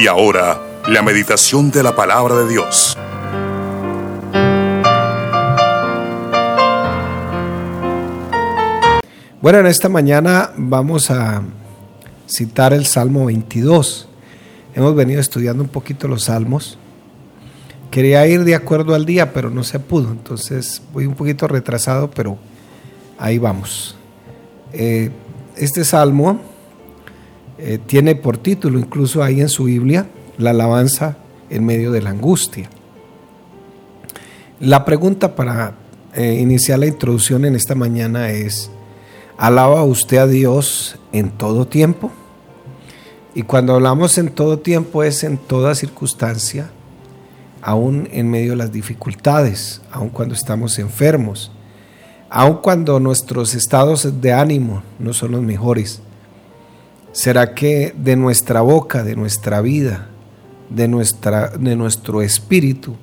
Y ahora, la meditación de la palabra de Dios. Bueno, en esta mañana vamos a citar el Salmo 22. Hemos venido estudiando un poquito los salmos. Quería ir de acuerdo al día, pero no se pudo. Entonces voy un poquito retrasado, pero ahí vamos. Eh, este salmo eh, tiene por título, incluso ahí en su Biblia, la alabanza en medio de la angustia. La pregunta para eh, iniciar la introducción en esta mañana es, ¿alaba usted a Dios en todo tiempo? Y cuando hablamos en todo tiempo es en toda circunstancia, aún en medio de las dificultades, aún cuando estamos enfermos, aún cuando nuestros estados de ánimo no son los mejores. ¿Será que de nuestra boca, de nuestra vida, de, nuestra, de nuestro espíritu,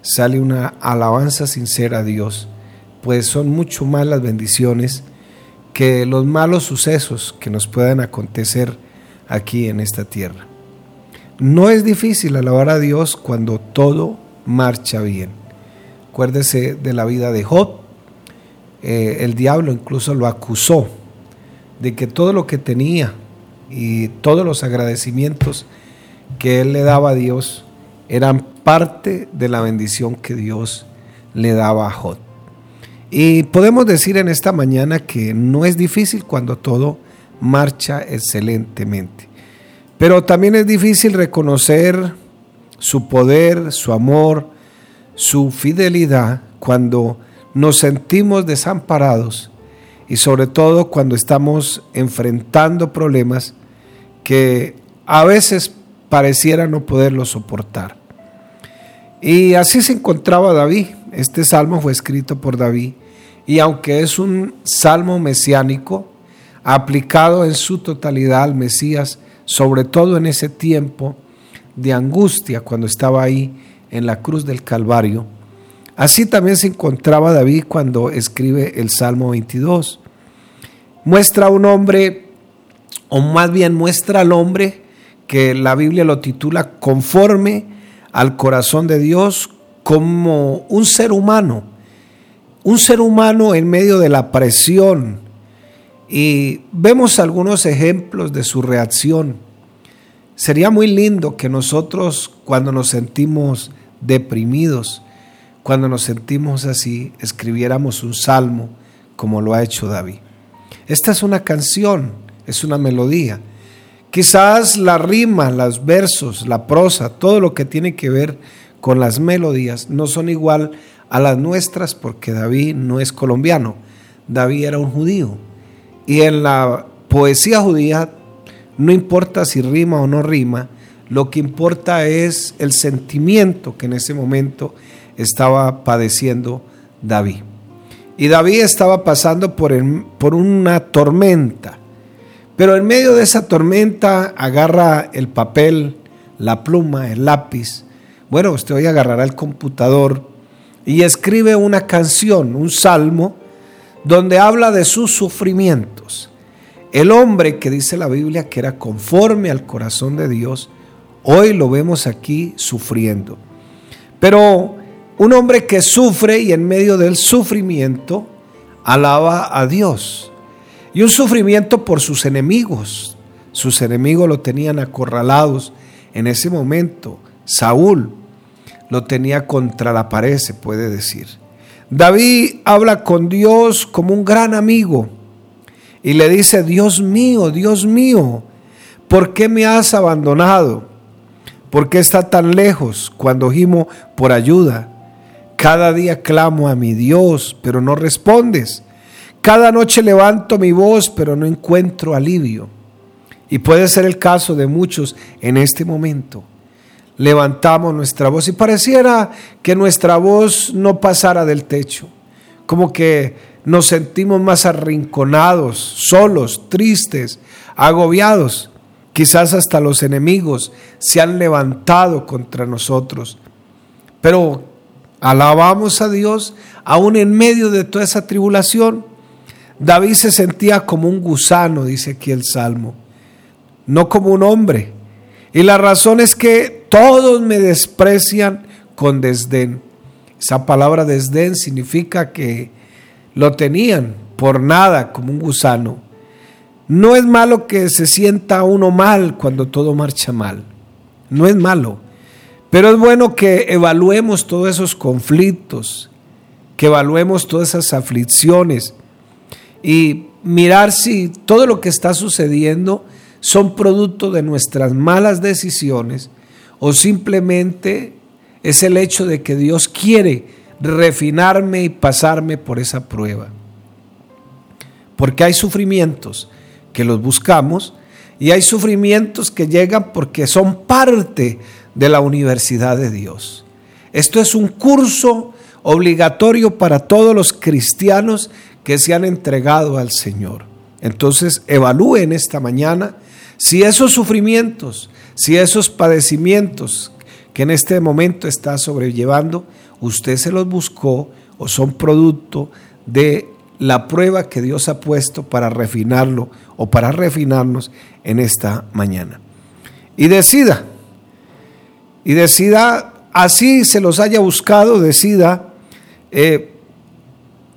sale una alabanza sincera a Dios? Pues son mucho más las bendiciones que los malos sucesos que nos puedan acontecer aquí en esta tierra. No es difícil alabar a Dios cuando todo marcha bien. Acuérdese de la vida de Job. Eh, el diablo incluso lo acusó de que todo lo que tenía y todos los agradecimientos que él le daba a Dios eran parte de la bendición que Dios le daba a Job. Y podemos decir en esta mañana que no es difícil cuando todo marcha excelentemente. Pero también es difícil reconocer su poder, su amor, su fidelidad cuando nos sentimos desamparados y sobre todo cuando estamos enfrentando problemas que a veces pareciera no poderlo soportar. Y así se encontraba David. Este salmo fue escrito por David y aunque es un salmo mesiánico, aplicado en su totalidad al Mesías, sobre todo en ese tiempo de angustia cuando estaba ahí en la cruz del Calvario. Así también se encontraba David cuando escribe el Salmo 22. Muestra un hombre, o más bien muestra al hombre, que la Biblia lo titula conforme al corazón de Dios como un ser humano, un ser humano en medio de la presión, y vemos algunos ejemplos de su reacción. Sería muy lindo que nosotros cuando nos sentimos deprimidos, cuando nos sentimos así, escribiéramos un salmo como lo ha hecho David. Esta es una canción, es una melodía. Quizás la rima, los versos, la prosa, todo lo que tiene que ver con las melodías no son igual a las nuestras porque David no es colombiano, David era un judío y en la poesía judía no importa si rima o no rima, lo que importa es el sentimiento que en ese momento estaba padeciendo David. Y David estaba pasando por, por una tormenta, pero en medio de esa tormenta agarra el papel, la pluma, el lápiz. Bueno, usted hoy agarrará el computador y escribe una canción, un salmo, donde habla de sus sufrimientos. El hombre que dice la Biblia que era conforme al corazón de Dios, hoy lo vemos aquí sufriendo. Pero un hombre que sufre y en medio del sufrimiento alaba a Dios. Y un sufrimiento por sus enemigos. Sus enemigos lo tenían acorralados en ese momento. Saúl lo tenía contra la pared, se puede decir. David habla con Dios como un gran amigo y le dice, Dios mío, Dios mío, ¿por qué me has abandonado? ¿Por qué está tan lejos cuando gimo por ayuda? Cada día clamo a mi Dios, pero no respondes. Cada noche levanto mi voz, pero no encuentro alivio. Y puede ser el caso de muchos en este momento levantamos nuestra voz y pareciera que nuestra voz no pasara del techo, como que nos sentimos más arrinconados, solos, tristes, agobiados. Quizás hasta los enemigos se han levantado contra nosotros. Pero alabamos a Dios aún en medio de toda esa tribulación. David se sentía como un gusano, dice aquí el Salmo, no como un hombre Y la razón es que todos me desprecian con desdén. Esa palabra desdén significa que lo tenían por nada como un gusano. No es malo que se sienta uno mal cuando todo marcha mal. No es malo. Pero es bueno que evaluemos todos esos conflictos, que evaluemos todas esas aflicciones y mirar si todo lo que está sucediendo son producto de nuestras malas decisiones o simplemente es el hecho de que Dios quiere refinarme y pasarme por esa prueba. Porque hay sufrimientos que los buscamos y hay sufrimientos que llegan porque son parte de la universidad de Dios. Esto es un curso obligatorio para todos los cristianos que se han entregado al Señor. Entonces evalúen esta mañana si esos sufrimientos, si esos padecimientos que en este momento está sobrellevando, usted se los buscó o son producto de la prueba que Dios ha puesto para refinarlo o para refinarnos en esta mañana. Y decida, y decida, así se los haya buscado, decida eh,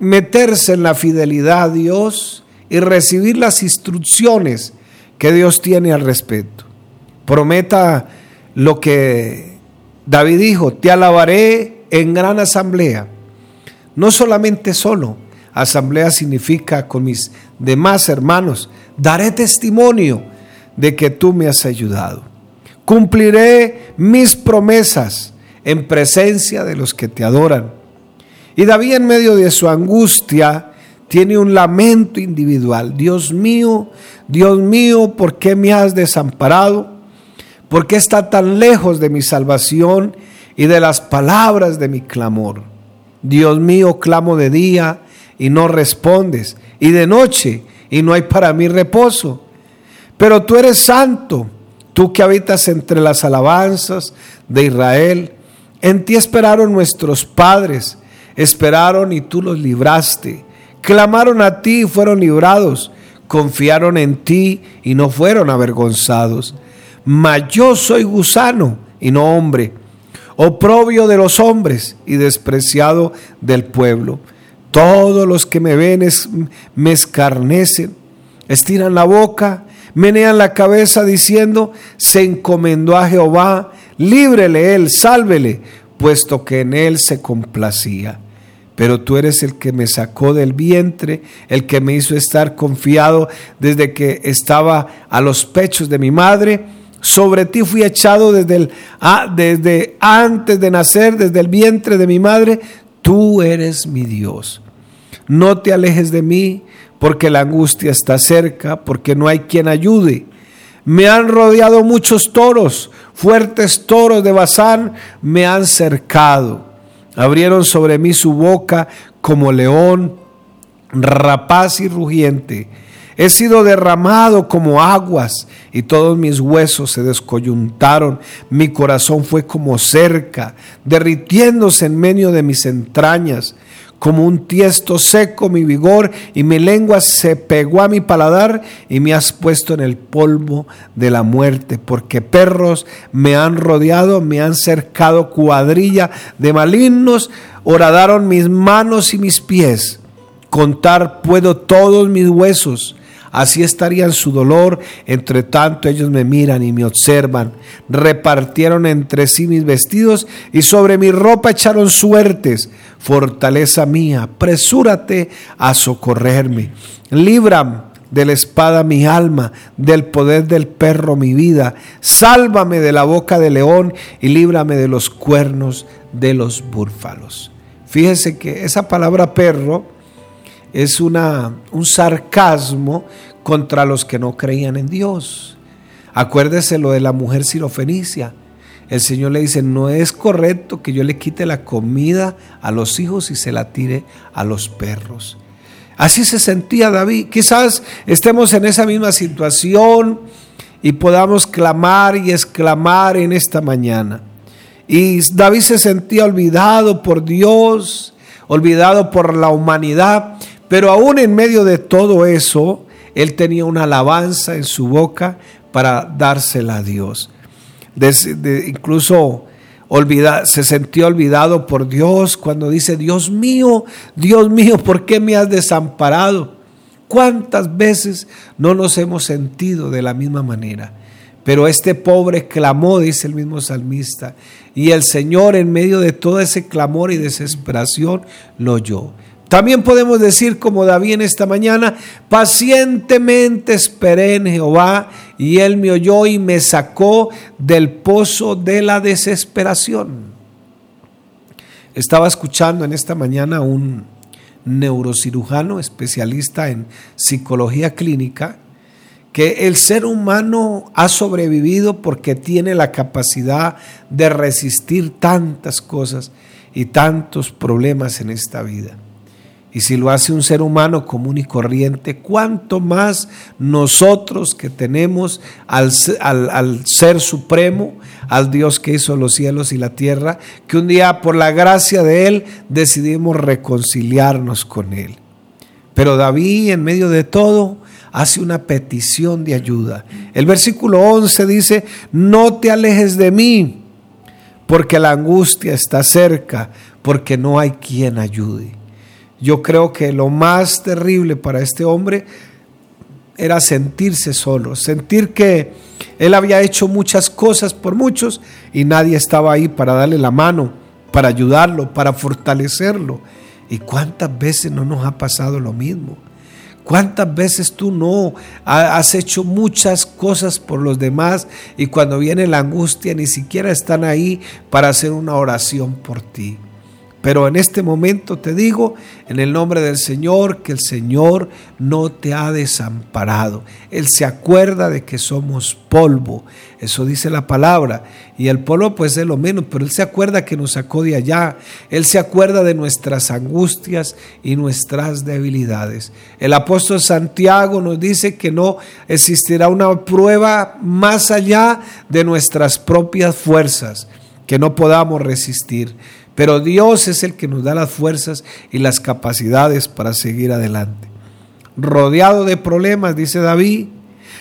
meterse en la fidelidad a Dios y recibir las instrucciones que Dios tiene al respecto. Prometa lo que David dijo, te alabaré en gran asamblea. No solamente solo, asamblea significa con mis demás hermanos, daré testimonio de que tú me has ayudado. Cumpliré mis promesas en presencia de los que te adoran. Y David en medio de su angustia tiene un lamento individual. Dios mío, Dios mío, ¿por qué me has desamparado? ¿Por qué está tan lejos de mi salvación y de las palabras de mi clamor? Dios mío, clamo de día y no respondes, y de noche y no hay para mí reposo. Pero tú eres santo, tú que habitas entre las alabanzas de Israel. En ti esperaron nuestros padres, esperaron y tú los libraste clamaron a ti y fueron librados, confiaron en ti y no fueron avergonzados. Mas yo soy gusano y no hombre, oprobio de los hombres y despreciado del pueblo. Todos los que me ven me escarnecen, estiran la boca, menean la cabeza diciendo, se encomendó a Jehová, líbrele él, sálvele, puesto que en él se complacía pero tú eres el que me sacó del vientre, el que me hizo estar confiado desde que estaba a los pechos de mi madre. Sobre ti fui echado desde, el, desde antes de nacer, desde el vientre de mi madre. Tú eres mi Dios. No te alejes de mí, porque la angustia está cerca, porque no hay quien ayude. Me han rodeado muchos toros, fuertes toros de Bazán me han cercado. Abrieron sobre mí su boca como león, rapaz y rugiente. He sido derramado como aguas y todos mis huesos se descoyuntaron. Mi corazón fue como cerca, derritiéndose en medio de mis entrañas como un tiesto seco mi vigor y mi lengua se pegó a mi paladar y me has puesto en el polvo de la muerte, porque perros me han rodeado, me han cercado cuadrilla de malignos, horadaron mis manos y mis pies. Contar puedo todos mis huesos Así estaría en su dolor, entre tanto ellos me miran y me observan. Repartieron entre sí mis vestidos y sobre mi ropa echaron suertes. Fortaleza mía, apresúrate a socorrerme. Libra de la espada mi alma, del poder del perro mi vida. Sálvame de la boca del león y líbrame de los cuernos de los búfalos. Fíjese que esa palabra perro es una, un sarcasmo contra los que no creían en Dios. Acuérdese lo de la mujer sirofenicia. El Señor le dice, no es correcto que yo le quite la comida a los hijos y se la tire a los perros. Así se sentía David. Quizás estemos en esa misma situación y podamos clamar y exclamar en esta mañana. Y David se sentía olvidado por Dios, olvidado por la humanidad, pero aún en medio de todo eso, él tenía una alabanza en su boca para dársela a Dios. incluso se sintió olvidado por Dios cuando dice, Dios mío, Dios mío, ¿por qué me has desamparado? ¿Cuántas veces no nos hemos sentido de la misma manera? Pero este pobre clamó, dice el mismo salmista, y el Señor en medio de todo ese clamor y desesperación lo oyó. También podemos decir como David en esta mañana, pacientemente esperé en Jehová y él me oyó y me sacó del pozo de la desesperación. Estaba escuchando en esta mañana un neurocirujano especialista en psicología clínica que el ser humano ha sobrevivido porque tiene la capacidad de resistir tantas cosas y tantos problemas en esta vida. Y si lo hace un ser humano común y corriente, ¿cuánto más nosotros que tenemos al, al, Ser Supremo, al Dios que hizo los cielos y la tierra, que un día por la gracia de Él decidimos reconciliarnos con Él? Pero David en medio de todo hace una petición de ayuda. El versículo 11 dice, no te alejes de mí, porque la angustia está cerca, porque no hay quien ayude. Yo creo que lo más terrible para este hombre era sentirse solo, sentir que él había hecho muchas cosas por muchos y nadie estaba ahí para darle la mano, para ayudarlo, para fortalecerlo. ¿Y cuántas veces no nos ha pasado lo mismo? ¿Cuántas veces tú no has hecho muchas cosas por los demás y cuando viene la angustia ni siquiera están ahí para hacer una oración por ti? Pero en este momento te digo, en el nombre del Señor, que el Señor no te ha desamparado. Él se acuerda de que somos polvo. Eso dice la palabra. Y el polvo pues es lo menos, pero Él se acuerda que nos sacó de allá. Él se acuerda de nuestras angustias y nuestras debilidades. El apóstol Santiago nos dice que no existirá una prueba más allá de nuestras propias fuerzas, que no podamos resistir. Pero Dios es el que nos da las fuerzas y las capacidades para seguir adelante. Rodeado de problemas, dice David,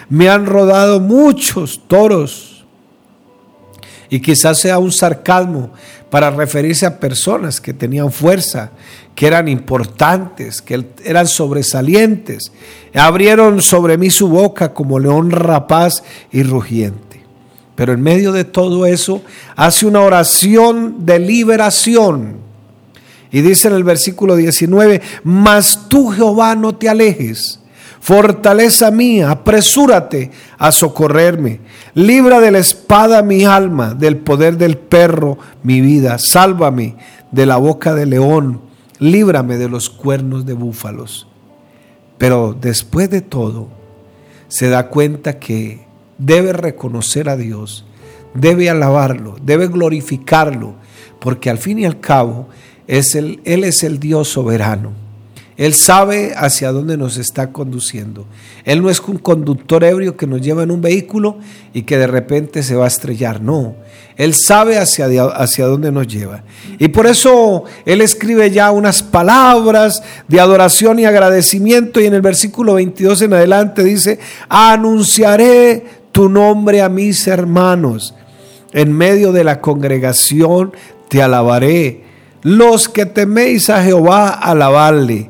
me han rodado muchos toros. Y quizás sea un sarcasmo para referirse a personas que tenían fuerza, que eran importantes, que eran sobresalientes. Abrieron sobre mí su boca como león rapaz y rugiente. Pero en medio de todo eso hace una oración de liberación. Y dice en el versículo 19, mas tú Jehová no te alejes, fortaleza mía, apresúrate a socorrerme, libra de la espada mi alma, del poder del perro mi vida, sálvame de la boca del león, líbrame de los cuernos de búfalos. Pero después de todo, se da cuenta que debe reconocer a Dios, debe alabarlo, debe glorificarlo, porque al fin y al cabo es el, Él es el Dios soberano. Él sabe hacia dónde nos está conduciendo. Él no es un conductor ebrio que nos lleva en un vehículo y que de repente se va a estrellar. No, Él sabe hacia, hacia dónde nos lleva. Y por eso Él escribe ya unas palabras de adoración y agradecimiento y en el versículo 22 en adelante dice, anunciaré tu nombre a mis hermanos. En medio de la congregación te alabaré. Los que teméis a Jehová, alabarle.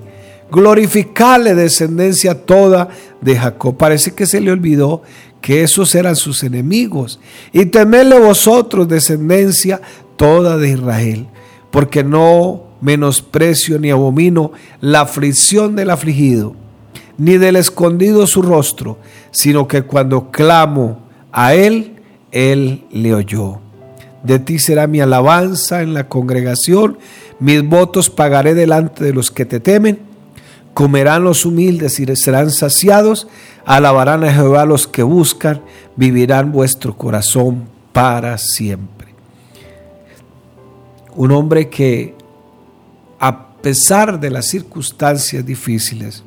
Glorificarle descendencia toda de Jacob. Parece que se le olvidó que esos eran sus enemigos. Y temedle vosotros, descendencia toda de Israel. Porque no menosprecio ni abomino la aflicción del afligido ni del escondido su rostro, sino que cuando clamo a Él, Él le oyó. De ti será mi alabanza en la congregación, mis votos pagaré delante de los que te temen. Comerán los humildes y serán saciados, alabarán a Jehová los que buscan, vivirán vuestro corazón para siempre. Un hombre que, a pesar de las circunstancias difíciles,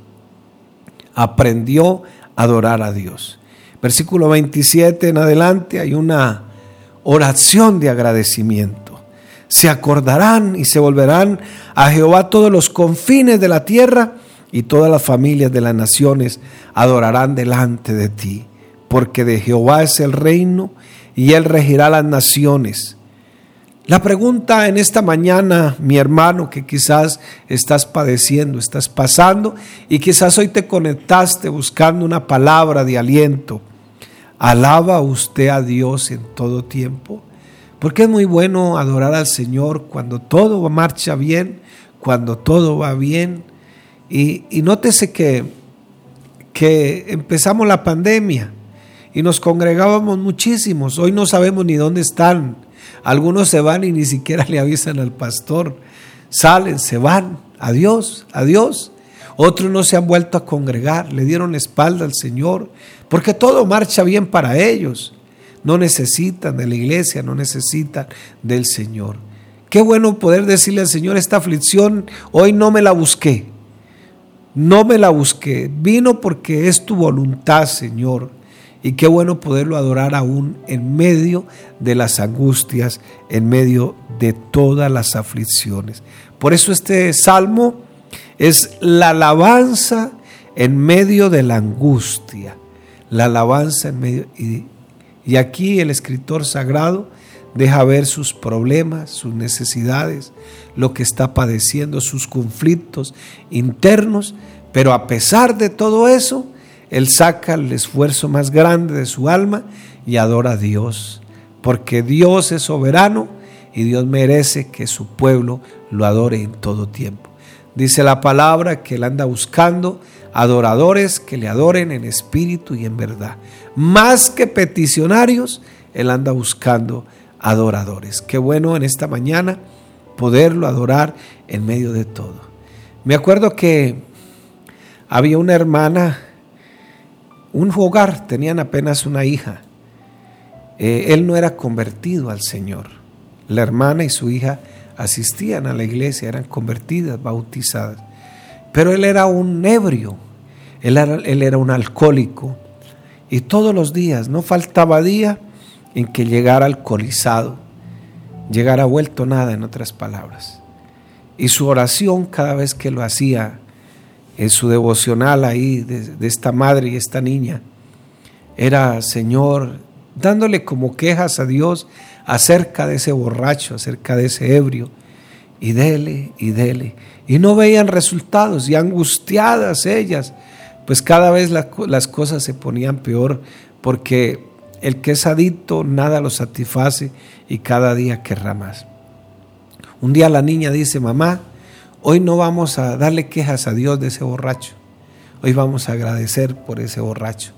aprendió a adorar a Dios. Versículo 27 en adelante hay una oración de agradecimiento. Se acordarán y se volverán a Jehová todos los confines de la tierra y todas las familias de las naciones adorarán delante de ti. porque de Jehová es el reino y él regirá las naciones. La pregunta en esta mañana, mi hermano, que quizás estás padeciendo, estás pasando y quizás hoy te conectaste buscando una palabra de aliento. ¿Alaba usted a Dios en todo tiempo? Porque es muy bueno adorar al Señor cuando todo marcha bien, cuando todo va bien. Y, y nótese que, que empezamos la pandemia y nos congregábamos muchísimos. Hoy no sabemos ni dónde están. Algunos se van y ni siquiera le avisan al pastor. Salen, se van. Adiós, adiós. Otros no se han vuelto a congregar, le dieron espalda al Señor, porque todo marcha bien para ellos. No necesitan de la iglesia, no necesitan del Señor. Qué bueno poder decirle al Señor, esta aflicción hoy no me la busqué. No me la busqué. Vino porque es tu voluntad, Señor. Y qué bueno poderlo adorar aún en medio de las angustias, en medio de todas las aflicciones. Por eso este salmo es la alabanza en medio de la angustia. La alabanza en medio... Y y aquí el escritor sagrado deja ver sus problemas, sus necesidades, lo que está padeciendo, sus conflictos internos, pero a pesar de todo eso, él saca el esfuerzo más grande de su alma y adora a Dios, porque Dios es soberano y Dios merece que su pueblo lo adore en todo tiempo. Dice la palabra que él anda buscando adoradores que le adoren en espíritu y en verdad. Más que peticionarios, Él anda buscando adoradores. Qué bueno en esta mañana poderlo adorar en medio de todo. Me acuerdo que había una hermana, un hogar, tenían apenas una hija. Eh, él no era convertido al Señor. La hermana y su hija asistían a la iglesia, eran convertidas, bautizadas. Pero él era un ebrio, él era, un alcohólico y todos los días, no faltaba día en que llegara alcoholizado, llegara vuelto nada en otras palabras. Y su oración cada vez que lo hacía, en su devocional ahí de, esta madre y esta niña, era, Señor, dándole como quejas a Dios acerca de ese borracho, acerca de ese ebrio, y dele y dele. Y no veían resultados y angustiadas ellas pues cada vez las cosas se ponían peor porque el que es adicto nada lo satisface y cada día querrá más. Un día la niña dice, mamá, hoy no vamos a darle quejas a Dios de ese borracho, hoy vamos a agradecer por ese borracho.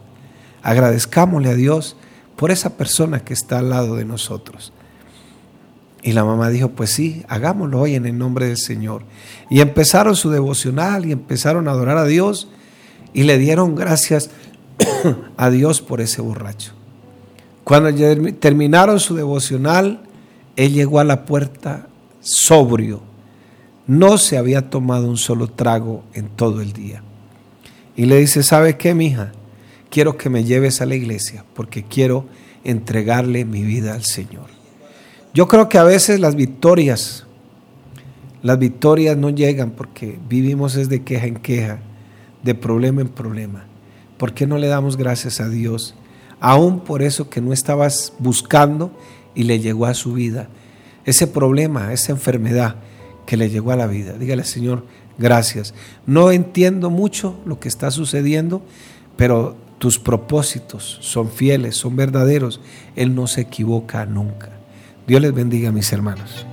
Agradezcámosle a Dios por esa persona que está al lado de nosotros. Y la mamá dijo, pues sí, hagámoslo hoy en el nombre del Señor. Y empezaron su devocional y empezaron a adorar a Dios y le dieron gracias a Dios por ese borracho. Cuando terminaron su devocional, él llegó a la puerta sobrio. No se había tomado un solo trago en todo el día. Y le dice, ¿sabe qué, mija? Quiero que me lleves a la iglesia porque quiero entregarle mi vida al Señor. Yo creo que a veces las victorias, las victorias no llegan porque vivimos es de queja en queja de problema en problema. ¿Por qué no le damos gracias a Dios? Aún por eso que no estabas buscando y le llegó a su vida. Ese problema, esa enfermedad que le llegó a la vida. Dígale, Señor, gracias. No entiendo mucho lo que está sucediendo, pero tus propósitos son fieles, son verdaderos. Él no se equivoca nunca. Dios les bendiga, mis hermanos.